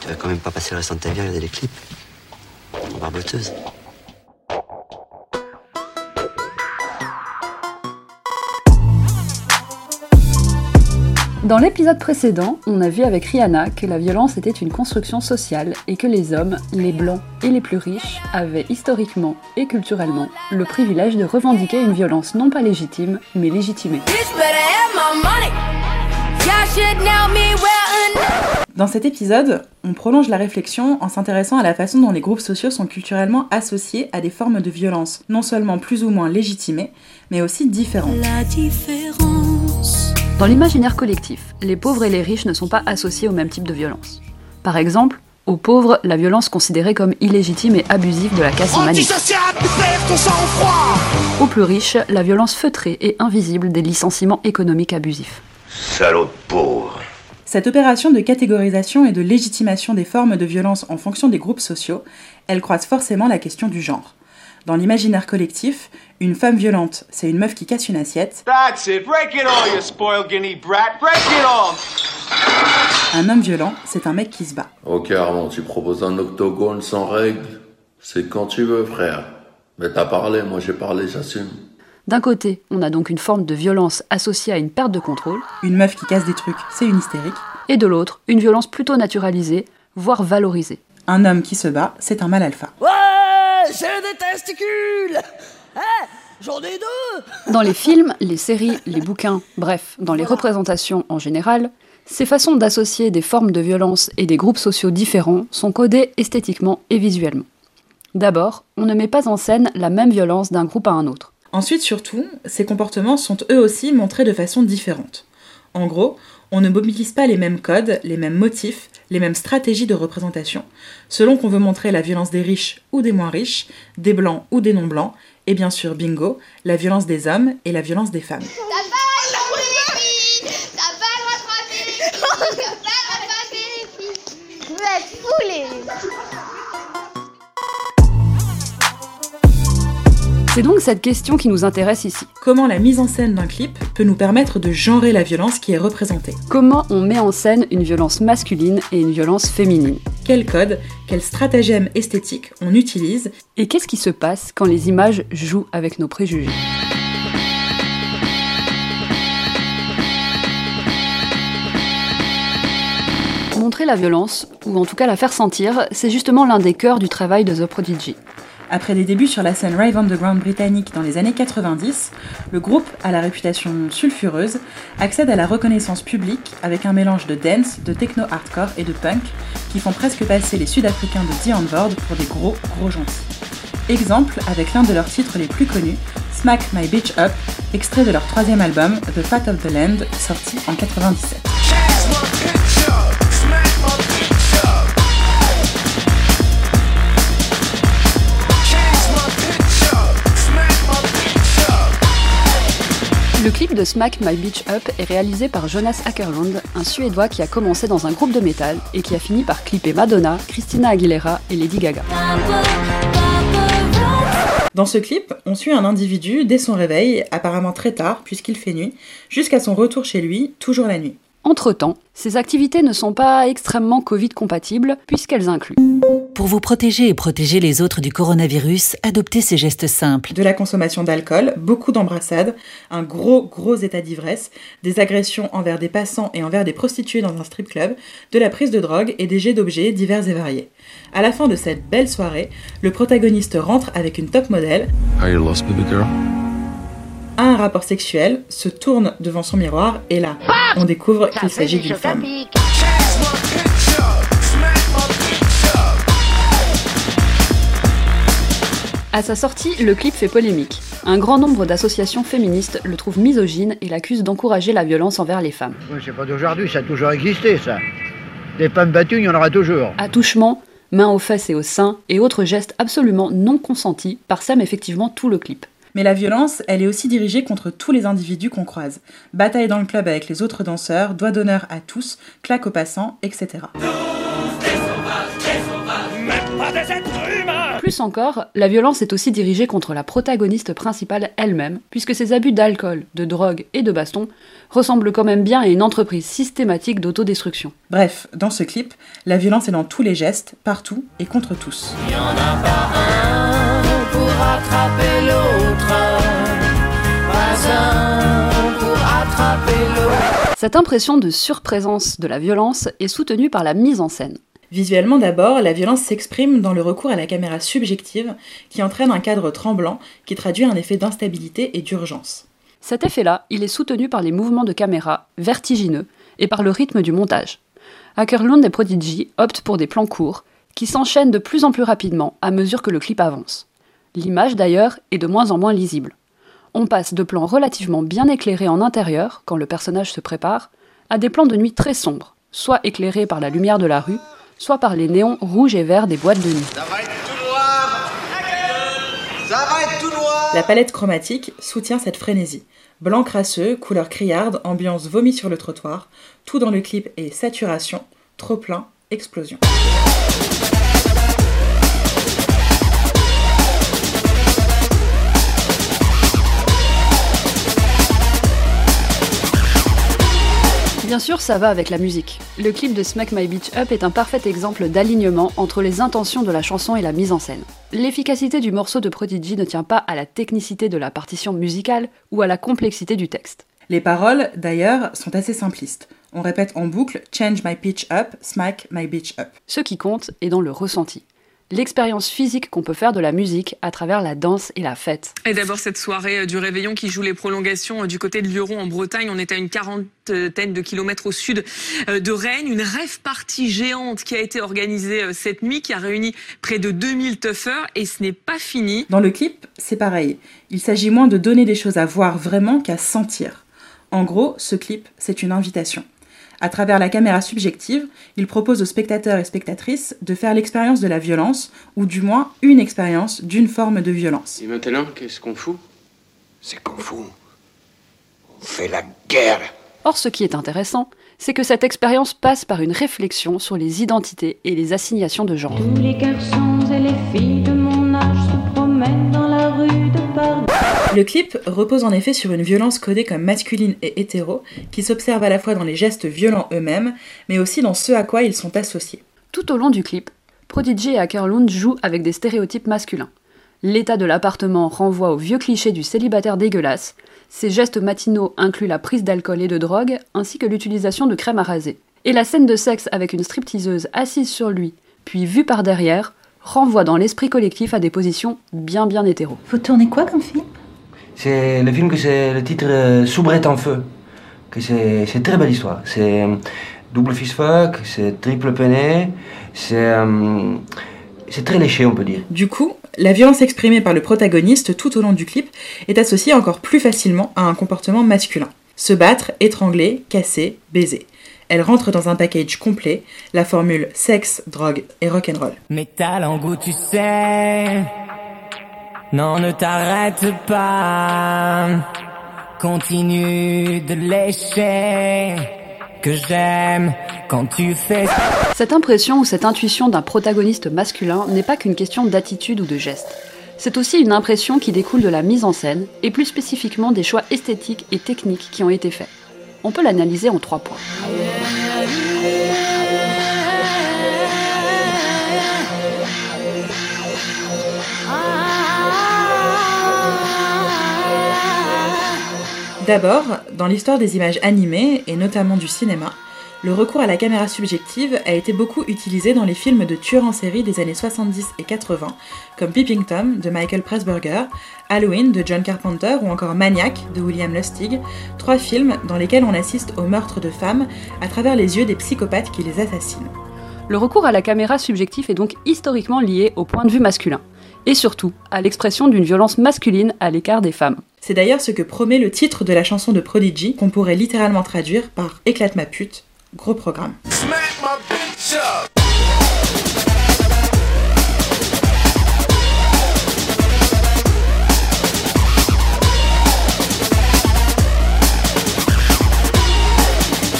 Tu vas quand même pas passer le restant de ta vie à regarder les clips. En barboteuse. Dans l'épisode précédent, on a vu avec Rihanna que la violence était une construction sociale et que les hommes, les blancs et les plus riches avaient historiquement et culturellement le privilège de revendiquer une violence non pas légitime, mais légitimée. Dans cet épisode, on prolonge la réflexion en s'intéressant à la façon dont les groupes sociaux sont culturellement associés à des formes de violence, non seulement plus ou moins légitimées, mais aussi différentes. La différence. Dans l'imaginaire collectif, les pauvres et les riches ne sont pas associés au même type de violence. Par exemple, aux pauvres, la violence considérée comme illégitime et abusive de la casse en manif. Aux plus riches, la violence feutrée et invisible des licenciements économiques abusifs. Salaud de pauvre. Cette opération de catégorisation et de légitimation des formes de violence en fonction des groupes sociaux, elle croise forcément la question du genre. Dans l'imaginaire collectif, une femme violente, c'est une meuf qui casse une assiette. That's it. Break it all, you spoiled guinea brat. Break it all. Un homme violent, c'est un mec qui se bat. Ok Armand, tu proposes un octogone sans règles? C'est quand tu veux frère. Mais t'as parlé, moi j'ai parlé, j'assume. D'un côté, on a donc une forme de violence associée à une perte de contrôle. Une meuf qui casse des trucs, c'est une hystérique. Et de l'autre, une violence plutôt naturalisée, voire valorisée. Un homme qui se bat, c'est un mâle alpha. Ouais, j'ai des testicules. Eh, j'en ai deux. Dans les films, les séries, les bouquins, bref, dans les représentations en général, ces façons d'associer des formes de violence et des groupes sociaux différents sont codées esthétiquement et visuellement. D'abord, on ne met pas en scène la même violence d'un groupe à un autre. Ensuite, surtout, ces comportements sont eux aussi montrés de façon différente. En gros, on ne mobilise pas les mêmes codes, les mêmes motifs, les mêmes stratégies de représentation, selon qu'on veut montrer la violence des riches ou des moins riches, des blancs ou des non-blancs, et bien sûr, bingo, la violence des hommes et la violence des femmes. Vous êtes C'est donc cette question qui nous intéresse ici. Comment la mise en scène d'un clip peut nous permettre de genrer la violence qui est représentée Comment on met en scène une violence masculine et une violence féminine Quel code, quel stratagème esthétique on utilise Et qu'est-ce qui se passe quand les images jouent avec nos préjugés Montrer la violence, ou en tout cas la faire sentir, c'est justement l'un des cœurs du travail de The Prodigy. Après des débuts sur la scène rave underground britannique dans les années 90, le groupe, à la réputation sulfureuse, accède à la reconnaissance publique avec un mélange de dance, de techno hardcore et de punk qui font presque passer les Sud-Africains de The Onboard pour des gros gros gentils. Exemple avec l'un de leurs titres les plus connus, Smack My Bitch Up, extrait de leur troisième album The Fat of the Land, sorti en 97. Le clip de Smack My Beach Up est réalisé par Jonas Ackerlund, un Suédois qui a commencé dans un groupe de métal et qui a fini par clipper Madonna, Christina Aguilera et Lady Gaga. Dans ce clip, on suit un individu dès son réveil, apparemment très tard puisqu'il fait nuit, jusqu'à son retour chez lui, toujours la nuit. Entre-temps, ces activités ne sont pas extrêmement Covid-compatibles puisqu'elles incluent Pour vous protéger et protéger les autres du coronavirus, adoptez ces gestes simples. de la consommation d'alcool, beaucoup d'embrassades, un gros gros état d'ivresse, des agressions envers des passants et envers des prostituées dans un strip club, de la prise de drogue et des jets d'objets divers et variés. À la fin de cette belle soirée, le protagoniste rentre avec une top modèle, Are you lost, baby girl? A un rapport sexuel, se tourne devant son miroir et là, on découvre qu'il s'agit d'une femme. À sa sortie, le clip fait polémique. Un grand nombre d'associations féministes le trouvent misogyne et l'accusent d'encourager la violence envers les femmes. Ouais, c'est pas d'aujourd'hui, ça a toujours existé, ça. Des femmes battues, il y en aura toujours. Attouchements, mains aux fesses et aux seins et autres gestes absolument non consentis parsèment effectivement tout le clip. Mais la violence, elle est aussi dirigée contre tous les individus qu'on croise. Bataille dans le club avec les autres danseurs, doigt d'honneur à tous, claque aux passants, etc. Plus encore, la violence est aussi dirigée contre la protagoniste principale elle-même, puisque ses abus d'alcool, de drogue et de baston ressemblent quand même bien à une entreprise systématique d'autodestruction. Bref, dans ce clip, la violence est dans tous les gestes, partout et contre tous. Y en a pas un pour attraper Cette impression de surprésence de la violence est soutenue par la mise en scène. Visuellement d'abord, la violence s'exprime dans le recours à la caméra subjective qui entraîne un cadre tremblant qui traduit un effet d'instabilité et d'urgence. Cet effet-là, il est soutenu par les mouvements de caméra vertigineux et par le rythme du montage. Ackerlund et Prodigy optent pour des plans courts qui s'enchaînent de plus en plus rapidement à mesure que le clip avance. L'image d'ailleurs est de moins en moins lisible. On passe de plans relativement bien éclairés en intérieur, quand le personnage se prépare, à des plans de nuit très sombres, soit éclairés par la lumière de la rue, soit par les néons rouges et verts des boîtes de nuit. Ça va être tout noir Ça va être tout noir La palette chromatique soutient cette frénésie. Blanc crasseux, couleur criarde, ambiance vomi sur le trottoir, tout dans le clip est saturation, trop plein, explosion. Bien sûr, ça va avec la musique. Le clip de Smack My Beach Up est un parfait exemple d'alignement entre les intentions de la chanson et la mise en scène. L'efficacité du morceau de Prodigy ne tient pas à la technicité de la partition musicale ou à la complexité du texte. Les paroles, d'ailleurs, sont assez simplistes. On répète en boucle Change my pitch up, smack my bitch up. Ce qui compte est dans le ressenti. L'expérience physique qu'on peut faire de la musique à travers la danse et la fête. Et d'abord cette soirée euh, du réveillon qui joue les prolongations euh, du côté de Lyon en Bretagne. On est à une quarantaine de kilomètres au sud euh, de Rennes. Une rêve partie géante qui a été organisée cette nuit, qui a réuni près de 2000 toughers et ce n'est pas fini. Dans le clip, c'est pareil. Il s'agit moins de donner des choses à voir vraiment qu'à sentir. En gros, ce clip, c'est une invitation. À travers la caméra subjective, il propose aux spectateurs et spectatrices de faire l'expérience de la violence, ou du moins une expérience d'une forme de violence. Et maintenant, qu'est-ce qu'on fout? C'est qu'on fout. On fait la guerre. Or, ce qui est intéressant, c'est que cette expérience passe par une réflexion sur les identités et les assignations de genre. Tous les garçons et les filles Le clip repose en effet sur une violence codée comme masculine et hétéro, qui s'observe à la fois dans les gestes violents eux-mêmes, mais aussi dans ce à quoi ils sont associés. Tout au long du clip, Prodigy et Ackerlund jouent avec des stéréotypes masculins. L'état de l'appartement renvoie au vieux cliché du célibataire dégueulasse, ses gestes matinaux incluent la prise d'alcool et de drogue, ainsi que l'utilisation de crème à raser. Et la scène de sexe avec une stripteaseuse assise sur lui, puis vue par derrière, renvoie dans l'esprit collectif à des positions bien bien hétéro. Vous tournez quoi comme film? C'est le film que c'est le titre euh, Soubrette en feu. Que c'est c'est une très belle histoire. C'est euh, double fist fuck, c'est triple pené, c'est euh, c'est très léché on peut dire. Du coup, la violence exprimée par le protagoniste tout au long du clip est associée encore plus facilement à un comportement masculin. Se battre, étrangler, casser, baiser. Elle rentre dans un package complet, la formule sexe, drogue et rock'n'roll. Mais tu sais. Non, ne t'arrête pas. Continue de lécher. Que j'aime quand tu fais. Cette impression ou cette intuition d'un protagoniste masculin n'est pas qu'une question d'attitude ou de geste. C'est aussi une impression qui découle de la mise en scène, et plus spécifiquement des choix esthétiques et techniques qui ont été faits. On peut l'analyser en trois points. D'abord, dans l'histoire des images animées, et notamment du cinéma, le recours à la caméra subjective a été beaucoup utilisé dans les films de tueurs en série des années 70 et 80, comme Peeping Tom de Michael Pressburger, Halloween de John Carpenter ou encore Maniac de William Lustig, trois films dans lesquels on assiste au meurtre de femmes à travers les yeux des psychopathes qui les assassinent. Le recours à la caméra subjective est donc historiquement lié au point de vue masculin, et surtout à l'expression d'une violence masculine à l'écart des femmes. C'est d'ailleurs ce que promet le titre de la chanson de Prodigy, qu'on pourrait littéralement traduire par Éclate ma pute, gros programme.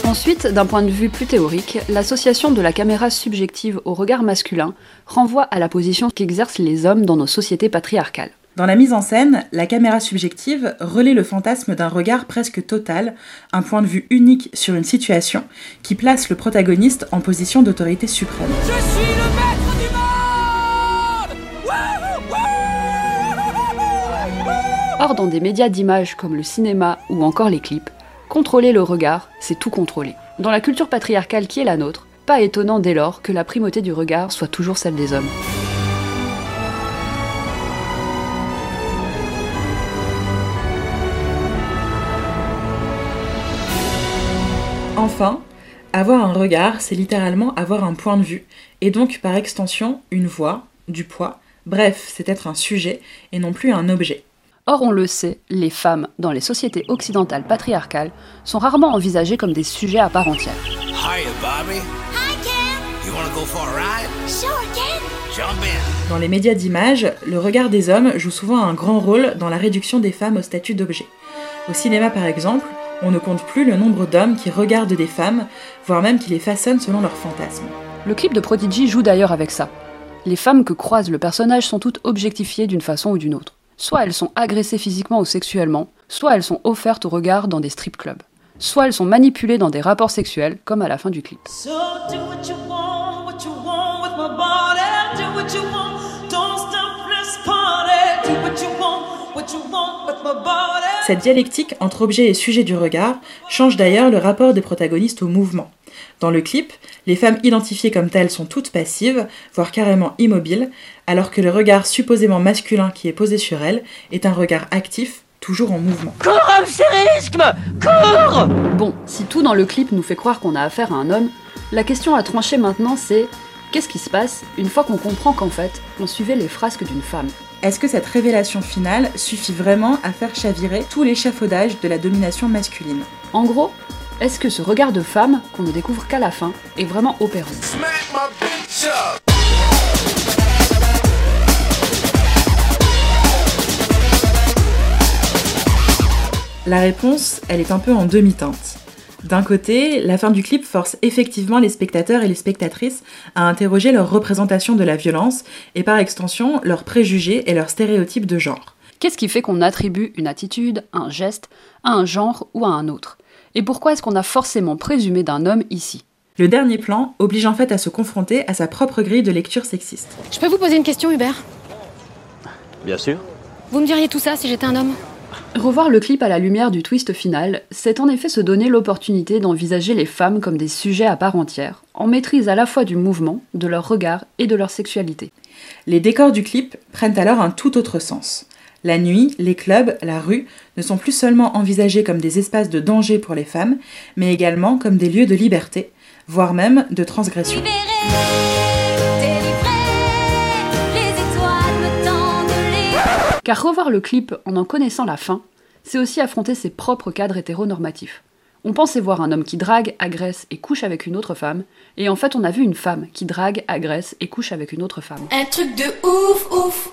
Ensuite, d'un point de vue plus théorique, l'association de la caméra subjective au regard masculin renvoie à la position qu'exercent les hommes dans nos sociétés patriarcales. Dans la mise en scène, la caméra subjective relaie le fantasme d'un regard presque total, un point de vue unique sur une situation, qui place le protagoniste en position d'autorité suprême. Je suis le maître du Or, dans des médias d'image comme le cinéma ou encore les clips, contrôler le regard, c'est tout contrôler. Dans la culture patriarcale qui est la nôtre, pas étonnant dès lors que la primauté du regard soit toujours celle des hommes. Enfin, avoir un regard, c'est littéralement avoir un point de vue, et donc par extension une voix, du poids, bref, c'est être un sujet et non plus un objet. Or, on le sait, les femmes, dans les sociétés occidentales patriarcales, sont rarement envisagées comme des sujets à part entière. Dans les médias d'image, le regard des hommes joue souvent un grand rôle dans la réduction des femmes au statut d'objet. Au cinéma par exemple, on ne compte plus le nombre d'hommes qui regardent des femmes, voire même qui les façonnent selon leurs fantasmes. Le clip de Prodigy joue d'ailleurs avec ça. Les femmes que croise le personnage sont toutes objectifiées d'une façon ou d'une autre. Soit elles sont agressées physiquement ou sexuellement, soit elles sont offertes au regard dans des strip clubs. Soit elles sont manipulées dans des rapports sexuels, comme à la fin du clip. So do what you want, what you want with my body. Do what you want, don't stop, Cette dialectique entre objet et sujet du regard change d'ailleurs le rapport des protagonistes au mouvement. Dans le clip, les femmes identifiées comme telles sont toutes passives, voire carrément immobiles, alors que le regard supposément masculin qui est posé sur elles est un regard actif, toujours en mouvement. Cours, risque Cours Bon, si tout dans le clip nous fait croire qu'on a affaire à un homme, la question à trancher maintenant c'est qu'est-ce qui se passe une fois qu'on comprend qu'en fait, on suivait les frasques d'une femme? Est-ce que cette révélation finale suffit vraiment à faire chavirer tout l'échafaudage de la domination masculine? En gros, est-ce que ce regard de femme, qu'on ne découvre qu'à la fin, est vraiment opérant? La réponse, elle est un peu en demi-teinte. D'un côté, la fin du clip force effectivement les spectateurs et les spectatrices à interroger leur représentation de la violence et par extension leurs préjugés et leurs stéréotypes de genre. Qu'est-ce qui fait qu'on attribue une attitude, un geste, à un genre ou à un autre? Et pourquoi est-ce qu'on a forcément présumé d'un homme ici? Le dernier plan oblige en fait à se confronter à sa propre grille de lecture sexiste. Je peux vous poser une question, Hubert? Bien sûr. Vous me diriez tout ça si j'étais un homme? Revoir le clip à la lumière du twist final, c'est en effet se donner l'opportunité d'envisager les femmes comme des sujets à part entière, en maîtrise à la fois du mouvement, de leur regard et de leur sexualité. Les décors du clip prennent alors un tout autre sens. La nuit, les clubs, la rue ne sont plus seulement envisagés comme des espaces de danger pour les femmes, mais également comme des lieux de liberté, voire même de transgression. Car revoir le clip en en connaissant la fin, c'est aussi affronter ses propres cadres hétéronormatifs. On pensait voir un homme qui drague, agresse et couche avec une autre femme, et en fait on a vu une femme qui drague, agresse et couche avec une autre femme. Un truc de ouf, ouf.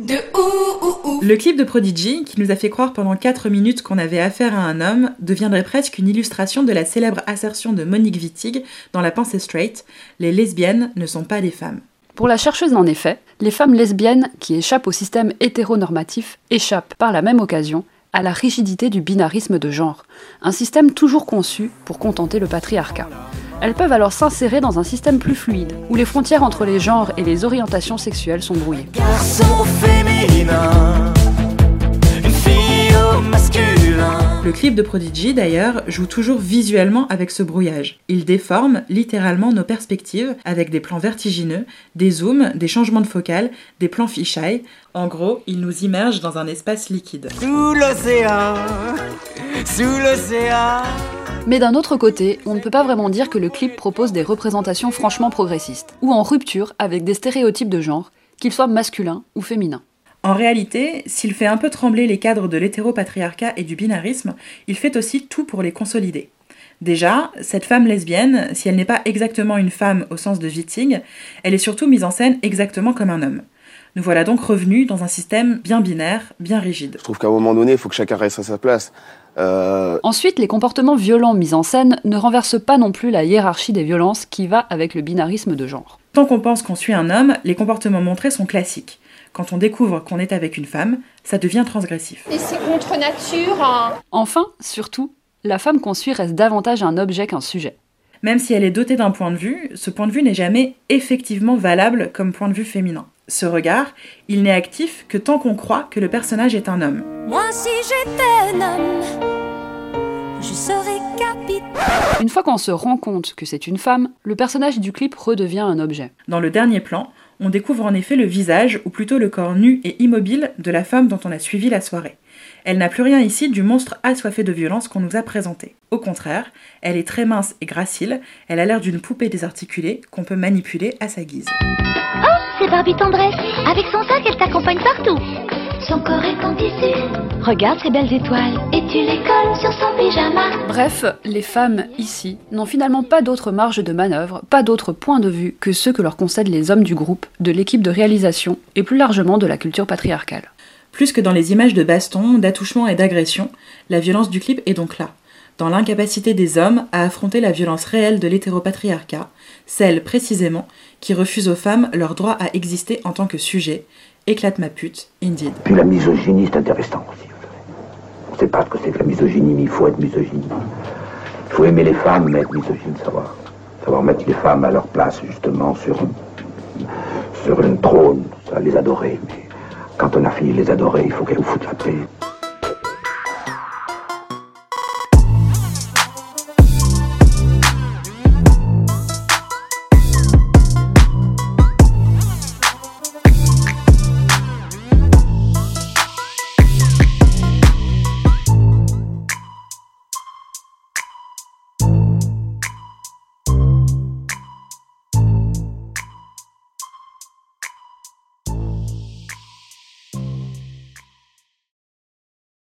De ouf, ouf, ouf. Le clip de Prodigy, qui nous a fait croire pendant 4 minutes qu'on avait affaire à un homme, deviendrait presque une illustration de la célèbre assertion de Monique Wittig dans La pensée straight Les lesbiennes ne sont pas des femmes. Pour la chercheuse, en effet, les femmes lesbiennes qui échappent au système hétéronormatif échappent par la même occasion à la rigidité du binarisme de genre, un système toujours conçu pour contenter le patriarcat. Elles peuvent alors s'insérer dans un système plus fluide, où les frontières entre les genres et les orientations sexuelles sont brouillées. Le clip de Prodigy, d'ailleurs, joue toujours visuellement avec ce brouillage. Il déforme littéralement nos perspectives avec des plans vertigineux, des zooms, des changements de focale, des plans fisheye. En gros, il nous immerge dans un espace liquide. Sous l'océan. Sous l'océan. Mais d'un autre côté, on ne peut pas vraiment dire que le clip propose des représentations franchement progressistes, ou en rupture avec des stéréotypes de genre, qu'ils soient masculins ou féminins. En réalité, s'il fait un peu trembler les cadres de l'hétéropatriarcat et du binarisme, il fait aussi tout pour les consolider. Déjà, cette femme lesbienne, si elle n'est pas exactement une femme au sens de Wittig, elle est surtout mise en scène exactement comme un homme. Nous voilà donc revenus dans un système bien binaire, bien rigide. Je trouve qu'à un moment donné, il faut que chacun reste à sa place. Euh, Ensuite, les comportements violents mis en scène ne renversent pas non plus la hiérarchie des violences qui va avec le binarisme de genre. Tant qu'on pense qu'on suit un homme, les comportements montrés sont classiques. Quand on découvre qu'on est avec une femme, ça devient transgressif. Et c'est contre nature. hein. Enfin, surtout, la femme qu'on suit reste davantage un objet qu'un sujet. Même si elle est dotée d'un point de vue, ce point de vue n'est jamais effectivement valable comme point de vue féminin. Ce regard, il n'est actif que tant qu'on croit que le personnage est un homme. Moi, si j'étais un homme, capitaine. Une fois qu'on se rend compte que c'est une femme, le personnage du clip redevient un objet. Dans le dernier plan, on découvre en effet le visage, ou plutôt le corps nu et immobile de la femme dont on a suivi la soirée. Elle n'a plus rien ici du monstre assoiffé de violence qu'on nous a présenté. Au contraire, elle est très mince et gracile, elle a l'air d'une poupée désarticulée qu'on peut manipuler à sa guise. Oh, c'est Barbie Tendresse. Avec son sac, elle t'accompagne partout. Son corps est en tissu. Regarde ces belles étoiles. Et tu les colles sur son pyjama. Bref, les femmes, ici, n'ont finalement pas d'autre marge de manœuvre, pas d'autre point de vue que ceux que leur concèdent les hommes du groupe, de l'équipe de réalisation et plus largement de la culture patriarcale. Plus que dans les images de baston, d'attouchement et d'agression, la violence du clip est donc là, dans l'incapacité des hommes à affronter la violence réelle de l'hétéropatriarcat, celle précisément qui refuse aux femmes leur droit à exister en tant que sujet. Éclate ma pute, indeed. Puis la misogynie, c'est intéressant aussi. On ne sait pas ce que c'est que la misogynie, mais il faut être misogyne. Il faut aimer les femmes, mais être misogyne, savoir. Savoir mettre les femmes à leur place, justement, sur, sur une trône, ça, les adorer. Mais quand on a fini de les adorer, il faut qu'elles vous foutent la paix.